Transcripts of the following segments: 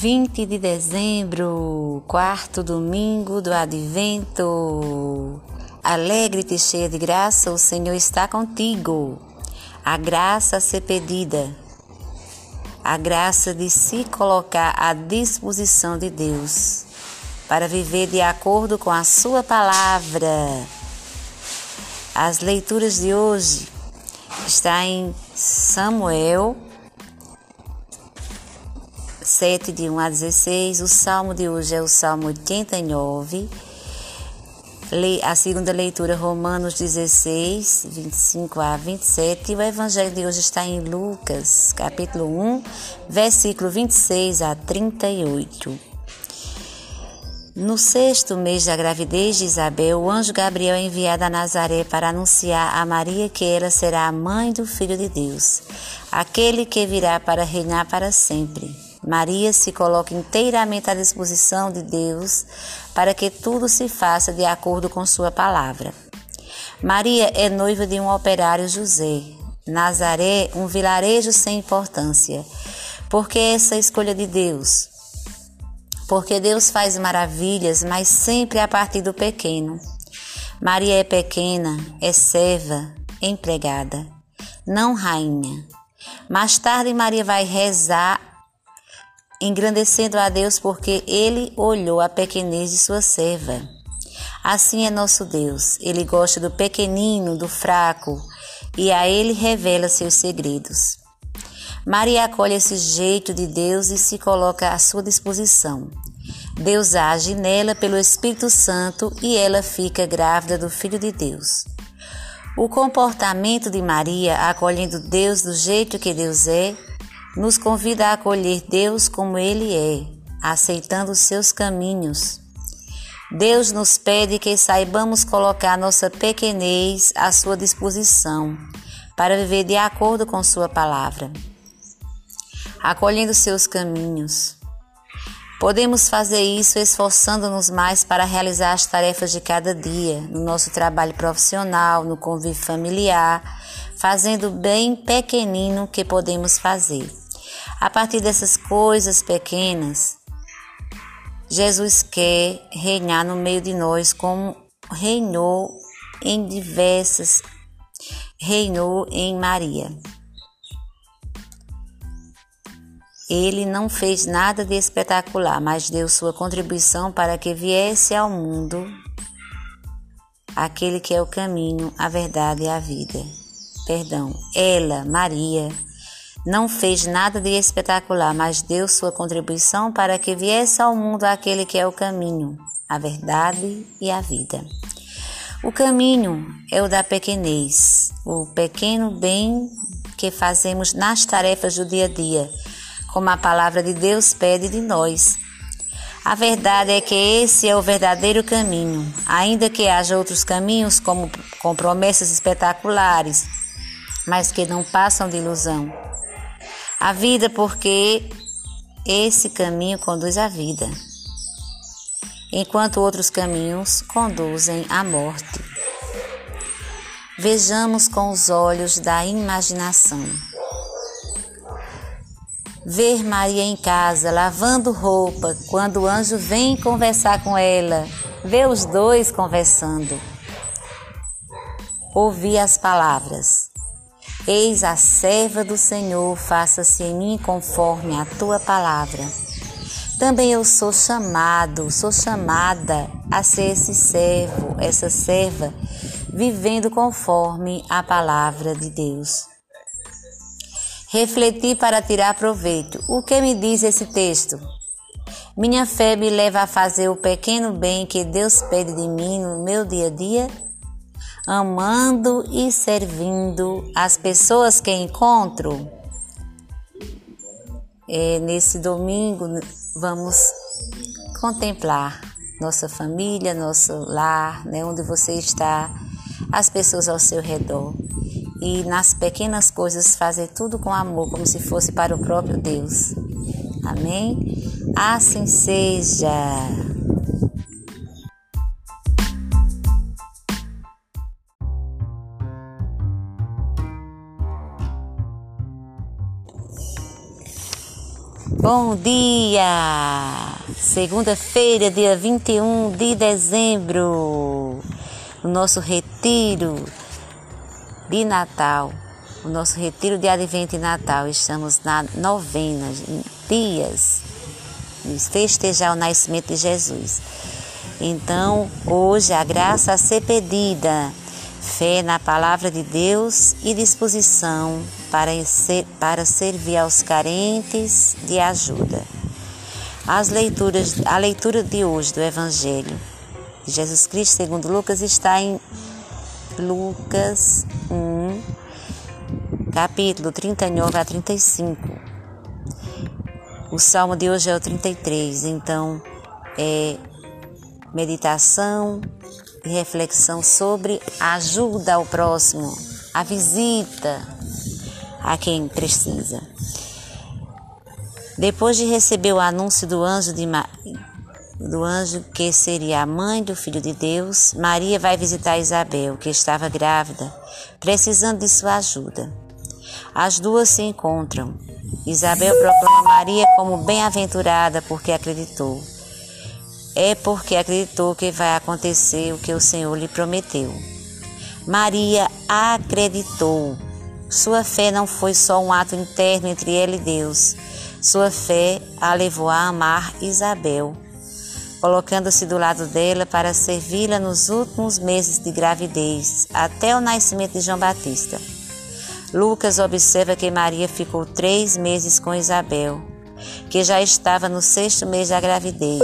20 de dezembro, quarto domingo do advento. Alegre-te, cheia de graça, o Senhor está contigo. A graça a ser pedida, a graça de se colocar à disposição de Deus para viver de acordo com a Sua palavra. As leituras de hoje está em Samuel 7, de 1 a 16. O salmo de hoje é o salmo 89. A segunda leitura, Romanos 16, 25 a 27. E o evangelho de hoje está em Lucas, capítulo 1, versículo 26 a 38. No sexto mês da gravidez de Isabel, o anjo Gabriel é enviado a Nazaré para anunciar a Maria que ela será a mãe do Filho de Deus, aquele que virá para reinar para sempre. Maria se coloca inteiramente à disposição de Deus para que tudo se faça de acordo com Sua palavra. Maria é noiva de um operário José. Nazaré, um vilarejo sem importância. Por que essa escolha de Deus? Porque Deus faz maravilhas, mas sempre a partir do pequeno. Maria é pequena, é serva, empregada, não rainha. Mais tarde, Maria vai rezar engrandecendo a Deus porque ele olhou a pequenez de sua serva. Assim é nosso Deus, ele gosta do pequenino, do fraco, e a ele revela seus segredos. Maria acolhe esse jeito de Deus e se coloca à sua disposição. Deus age nela pelo Espírito Santo e ela fica grávida do Filho de Deus. O comportamento de Maria, acolhendo Deus do jeito que Deus é, nos convida a acolher Deus como Ele é, aceitando seus caminhos. Deus nos pede que saibamos colocar nossa pequenez à sua disposição para viver de acordo com Sua palavra, acolhendo seus caminhos. Podemos fazer isso esforçando-nos mais para realizar as tarefas de cada dia, no nosso trabalho profissional, no convívio familiar, fazendo bem pequenino que podemos fazer. A partir dessas coisas pequenas, Jesus quer reinar no meio de nós como reinou em diversas, reinou em Maria. Ele não fez nada de espetacular, mas deu sua contribuição para que viesse ao mundo aquele que é o caminho, a verdade e a vida. Perdão, ela, Maria, não fez nada de espetacular, mas deu sua contribuição para que viesse ao mundo aquele que é o caminho, a verdade e a vida. O caminho é o da pequenez, o pequeno bem que fazemos nas tarefas do dia a dia, como a palavra de Deus pede de nós. A verdade é que esse é o verdadeiro caminho, ainda que haja outros caminhos, como com promessas espetaculares, mas que não passam de ilusão. A vida, porque esse caminho conduz à vida, enquanto outros caminhos conduzem à morte. Vejamos com os olhos da imaginação. Ver Maria em casa lavando roupa quando o anjo vem conversar com ela, ver os dois conversando. Ouvir as palavras: Eis a serva do Senhor, faça-se em mim conforme a tua palavra. Também eu sou chamado, sou chamada a ser esse servo, essa serva, vivendo conforme a palavra de Deus. Refleti para tirar proveito. O que me diz esse texto? Minha fé me leva a fazer o pequeno bem que Deus pede de mim no meu dia a dia? Amando e servindo as pessoas que encontro. É, nesse domingo, vamos contemplar nossa família, nosso lar, né, onde você está, as pessoas ao seu redor. E nas pequenas coisas fazer tudo com amor, como se fosse para o próprio Deus. Amém? Assim seja. Bom dia! Segunda-feira, dia 21 de dezembro, o nosso retiro de Natal, o nosso retiro de Advento e Natal. Estamos na novena, dias, festejar o nascimento de Jesus. Então, hoje, a graça a ser pedida fé na palavra de Deus e disposição para, ser, para servir aos carentes de ajuda. As leituras, a leitura de hoje do Evangelho de Jesus Cristo segundo Lucas está em Lucas 1, capítulo 39 a 35. O salmo de hoje é o 33, então é meditação reflexão sobre a ajuda ao próximo, a visita a quem precisa. Depois de receber o anúncio do anjo de do anjo que seria a mãe do filho de Deus, Maria vai visitar Isabel, que estava grávida, precisando de sua ajuda. As duas se encontram. Isabel proclama Maria como bem-aventurada porque acreditou é porque acreditou que vai acontecer o que o Senhor lhe prometeu. Maria acreditou. Sua fé não foi só um ato interno entre ela e Deus. Sua fé a levou a amar Isabel, colocando-se do lado dela para servi-la nos últimos meses de gravidez, até o nascimento de João Batista. Lucas observa que Maria ficou três meses com Isabel, que já estava no sexto mês da gravidez.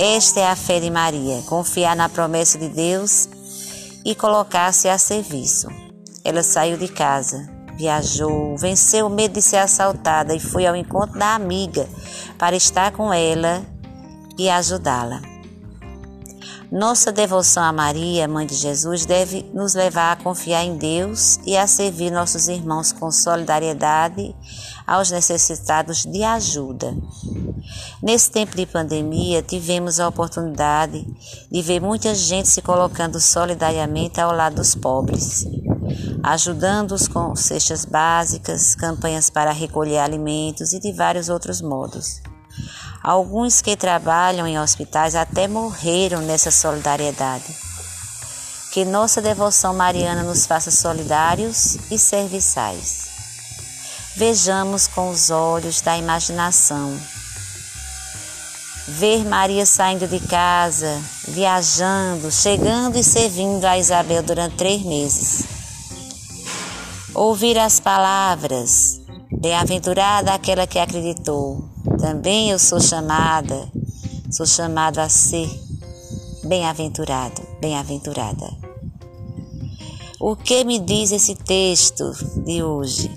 Esta é a fé de Maria, confiar na promessa de Deus e colocar-se a serviço. Ela saiu de casa, viajou, venceu o medo de ser assaltada e foi ao encontro da amiga para estar com ela e ajudá-la. Nossa devoção a Maria, Mãe de Jesus, deve nos levar a confiar em Deus e a servir nossos irmãos com solidariedade aos necessitados de ajuda. Nesse tempo de pandemia, tivemos a oportunidade de ver muita gente se colocando solidariamente ao lado dos pobres, ajudando-os com cestas básicas, campanhas para recolher alimentos e de vários outros modos. Alguns que trabalham em hospitais até morreram nessa solidariedade. Que nossa devoção mariana nos faça solidários e serviçais. Vejamos com os olhos da imaginação. Ver Maria saindo de casa, viajando, chegando e servindo a Isabel durante três meses. Ouvir as palavras, bem-aventurada aquela que acreditou, também eu sou chamada, sou chamado a ser bem-aventurado, bem-aventurada. O que me diz esse texto de hoje?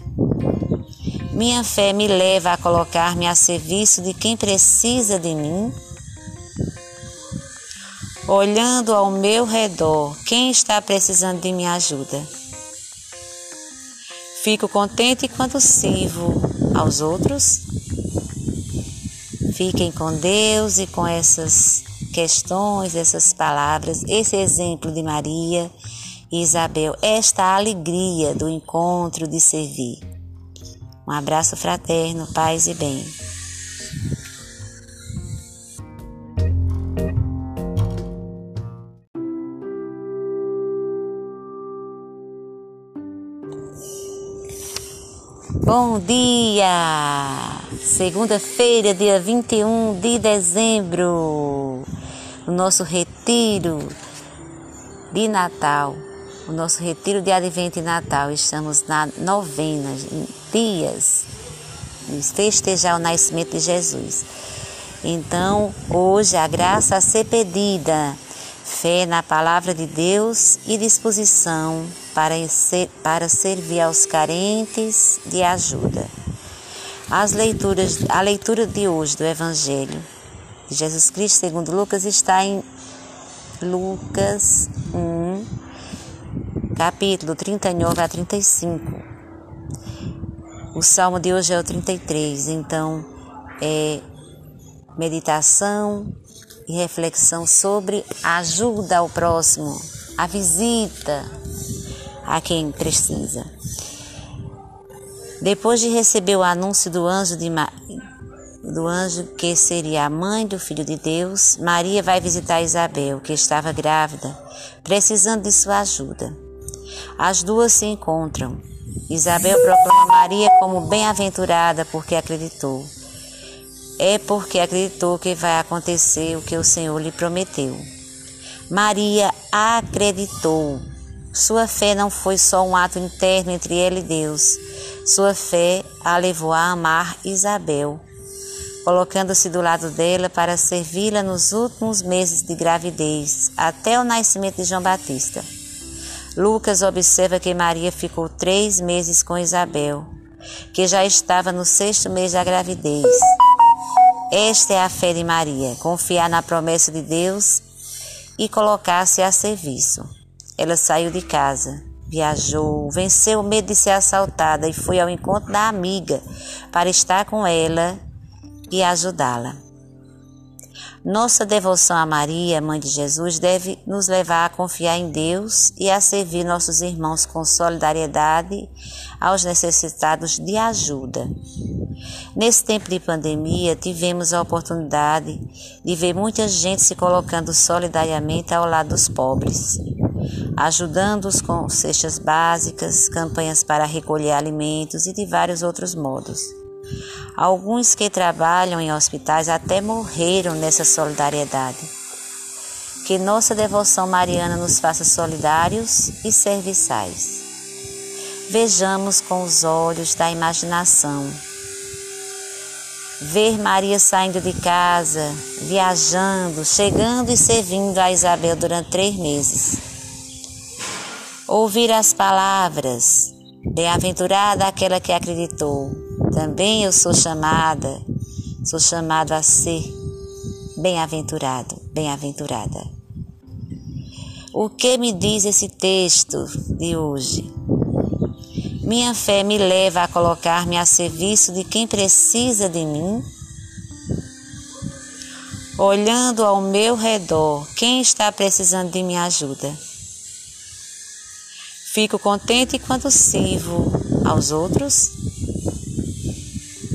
Minha fé me leva a colocar-me a serviço de quem precisa de mim? Olhando ao meu redor, quem está precisando de minha ajuda? Fico contente quando sirvo aos outros? Fiquem com Deus e com essas questões, essas palavras, esse exemplo de Maria e Isabel, esta alegria do encontro de servir. Um abraço fraterno, paz e bem. Bom dia! Segunda-feira, dia 21 de dezembro, o nosso retiro de Natal, o nosso retiro de Advento e Natal. Estamos na novena, dias, festejar o nascimento de Jesus. Então, hoje, a graça a ser pedida, fé na palavra de Deus e disposição para, ser, para servir aos carentes de ajuda. As leituras, a leitura de hoje do Evangelho de Jesus Cristo segundo Lucas está em Lucas 1, capítulo 39 a 35. O salmo de hoje é o 33, então é meditação e reflexão sobre ajuda ao próximo, a visita a quem precisa. Depois de receber o anúncio do anjo, de Ma... do anjo que seria a mãe do Filho de Deus, Maria vai visitar Isabel, que estava grávida, precisando de sua ajuda. As duas se encontram. Isabel proclama Maria como bem-aventurada porque acreditou. É porque acreditou que vai acontecer o que o Senhor lhe prometeu. Maria acreditou. Sua fé não foi só um ato interno entre ela e Deus. Sua fé a levou a amar Isabel, colocando-se do lado dela para servi-la nos últimos meses de gravidez, até o nascimento de João Batista. Lucas observa que Maria ficou três meses com Isabel, que já estava no sexto mês da gravidez. Esta é a fé de Maria, confiar na promessa de Deus e colocar-se a serviço. Ela saiu de casa, viajou, venceu o medo de ser assaltada e foi ao encontro da amiga para estar com ela e ajudá-la. Nossa devoção a Maria, Mãe de Jesus, deve nos levar a confiar em Deus e a servir nossos irmãos com solidariedade aos necessitados de ajuda. Nesse tempo de pandemia, tivemos a oportunidade de ver muita gente se colocando solidariamente ao lado dos pobres, ajudando-os com cestas básicas, campanhas para recolher alimentos e de vários outros modos. Alguns que trabalham em hospitais até morreram nessa solidariedade. Que nossa devoção mariana nos faça solidários e serviçais. Vejamos com os olhos da imaginação. Ver Maria saindo de casa, viajando, chegando e servindo a Isabel durante três meses. Ouvir as palavras, bem-aventurada aquela que acreditou, também eu sou chamada, sou chamado a ser bem-aventurado, bem-aventurada. O que me diz esse texto de hoje? Minha fé me leva a colocar-me a serviço de quem precisa de mim? Olhando ao meu redor, quem está precisando de minha ajuda? Fico contente quando sirvo aos outros?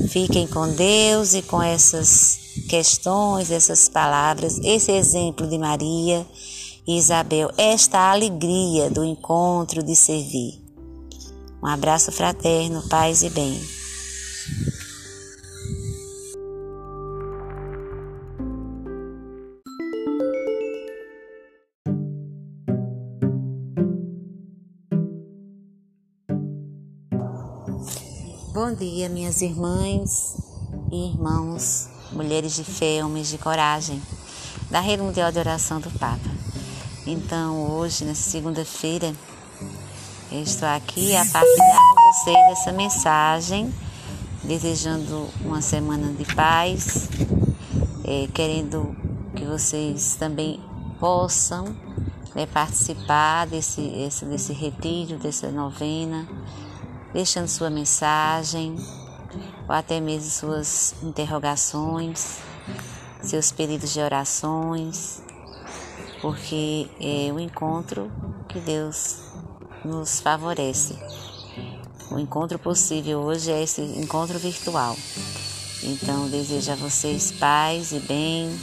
Fiquem com Deus e com essas questões, essas palavras, esse exemplo de Maria e Isabel, esta alegria do encontro de servir. Um abraço fraterno, paz e bem. Dia, minhas irmãs e irmãos, mulheres de fé, homens de coragem, da Rede Mundial de Oração do Papa. Então, hoje, nessa segunda-feira, eu estou aqui a partilhar com vocês essa mensagem, desejando uma semana de paz, é, querendo que vocês também possam né, participar desse, esse, desse retiro, dessa novena deixando sua mensagem ou até mesmo suas interrogações, seus pedidos de orações, porque é o encontro que Deus nos favorece. O encontro possível hoje é esse encontro virtual. Então, desejo a vocês paz e bem.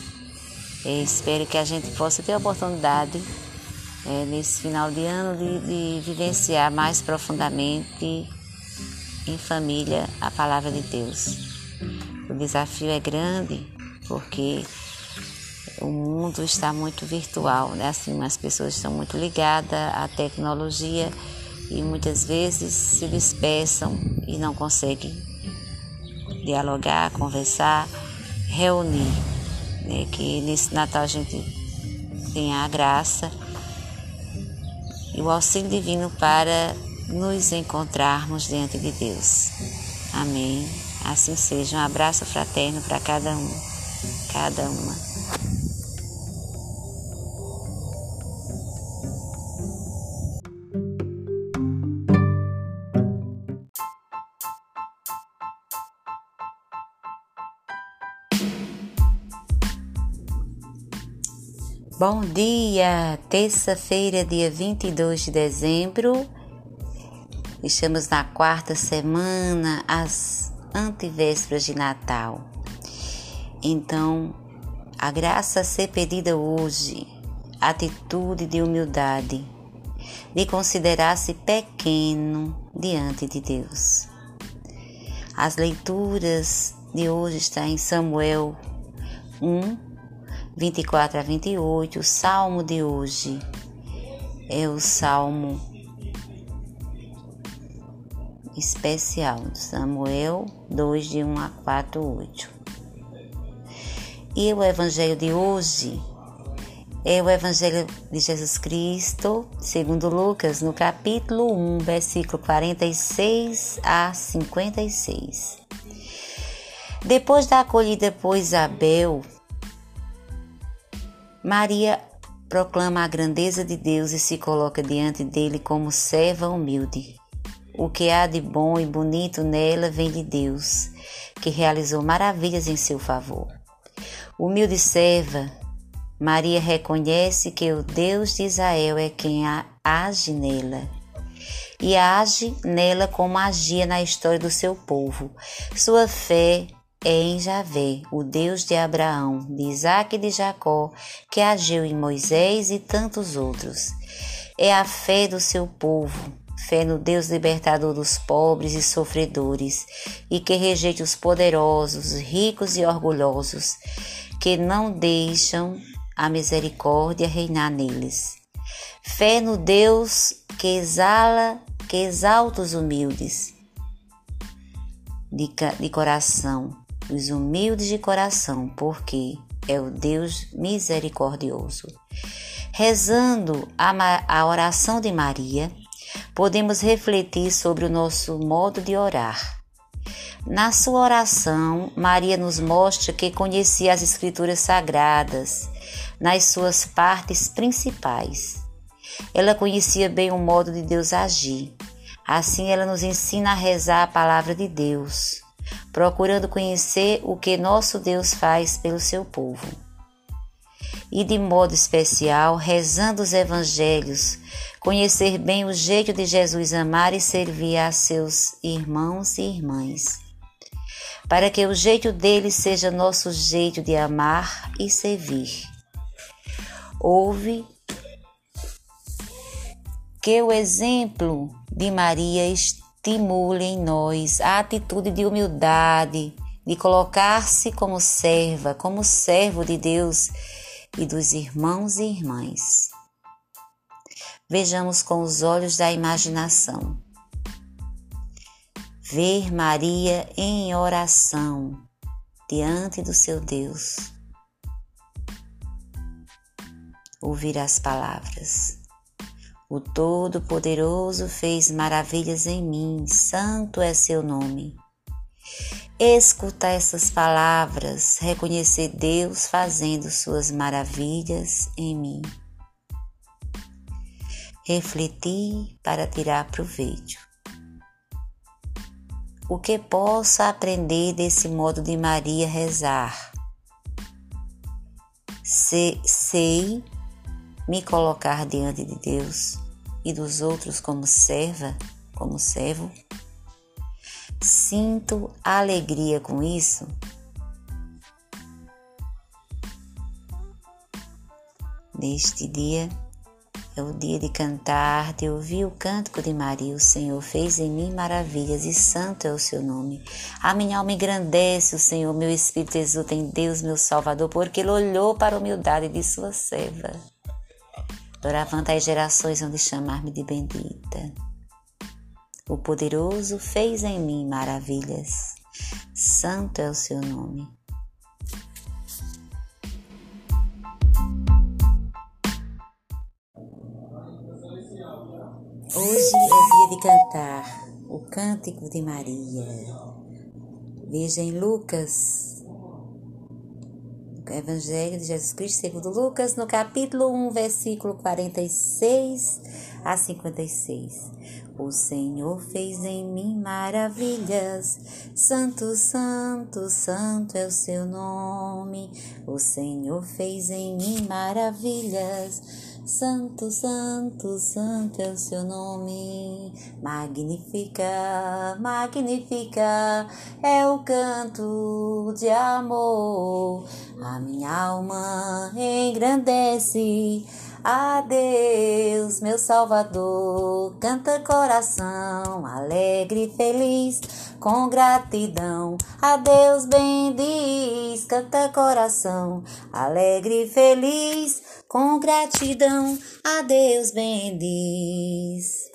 espero que a gente possa ter a oportunidade é, nesse final de ano de, de vivenciar mais profundamente em família a palavra de Deus. O desafio é grande porque o mundo está muito virtual, né? Assim, as pessoas estão muito ligadas à tecnologia e muitas vezes se dispersam e não conseguem dialogar, conversar, reunir. Né? Que nesse Natal a gente tenha a graça e o auxílio divino para nos encontrarmos diante de Deus. Amém. Assim seja. Um abraço fraterno para cada um, cada uma. Bom dia! Terça-feira, dia 22 de dezembro Estamos na quarta semana, as antevésperas de Natal. Então, a graça a ser pedida hoje, atitude de humildade, de considerar-se pequeno diante de Deus. As leituras de hoje estão em Samuel 1, 24 a 28. O salmo de hoje é o salmo especial, Samuel 2, de 1 a 4, 8. E o evangelho de hoje é o evangelho de Jesus Cristo, segundo Lucas, no capítulo 1, versículo 46 a 56. Depois da acolhida por Isabel, Maria proclama a grandeza de Deus e se coloca diante dele como serva humilde. O que há de bom e bonito nela vem de Deus, que realizou maravilhas em seu favor. Humilde serva, Maria reconhece que o Deus de Israel é quem age nela. E age nela como agia na história do seu povo. Sua fé é em Javé, o Deus de Abraão, de Isaac e de Jacó, que agiu em Moisés e tantos outros. É a fé do seu povo, fé no Deus libertador dos pobres e sofredores, e que rejeite os poderosos, ricos e orgulhosos, que não deixam a misericórdia reinar neles. Fé no Deus que exala, que exalta os humildes de, de coração, os humildes de coração, porque é o Deus misericordioso. Rezando a, a oração de Maria, podemos refletir sobre o nosso modo de orar. Na sua oração, Maria nos mostra que conhecia as Escrituras Sagradas nas suas partes principais. Ela conhecia bem o modo de Deus agir. Assim, ela nos ensina a rezar a palavra de Deus, procurando conhecer o que nosso Deus faz pelo seu povo. E de modo especial, rezando os evangelhos, conhecer bem o jeito de Jesus amar e servir a seus irmãos e irmãs, para que o jeito dele seja nosso jeito de amar e servir. Ouve que o exemplo de Maria estimule em nós a atitude de humildade, de colocar-se como serva, como servo de Deus e dos irmãos e irmãs. Vejamos com os olhos da imaginação. Ver Maria em oração diante do seu Deus. Ouvir as palavras. O Todo-Poderoso fez maravilhas em mim, santo é seu nome. Escutar essas palavras, reconhecer Deus fazendo suas maravilhas em mim refletir para tirar proveito. O que posso aprender desse modo de Maria rezar? Se, sei me colocar diante de Deus e dos outros como serva, como servo. Sinto alegria com isso. Neste dia, é o dia de cantar, de ouvir o cântico de Maria. O Senhor fez em mim maravilhas e santo é o seu nome. A minha alma engrandece o Senhor, meu espírito exulta em Deus, meu Salvador, porque ele olhou para a humildade de sua serva. Doravante as gerações vão de chamar-me de bendita. O poderoso fez em mim maravilhas. Santo é o seu nome. Hoje é dia de cantar o Cântico de Maria. Veja em Lucas, Evangelho de Jesus Cristo segundo Lucas, no capítulo 1, versículo 46 a 56. O Senhor fez em mim maravilhas, Santo, Santo, Santo é o seu nome. O Senhor fez em mim maravilhas. Santo, Santo, Santo é o seu nome. Magnifica, magnifica é o canto de amor. A minha alma engrandece a Deus, meu Salvador, canta coração alegre e feliz, com gratidão. A Deus bendiz, canta coração alegre e feliz, com gratidão. A Deus bendiz.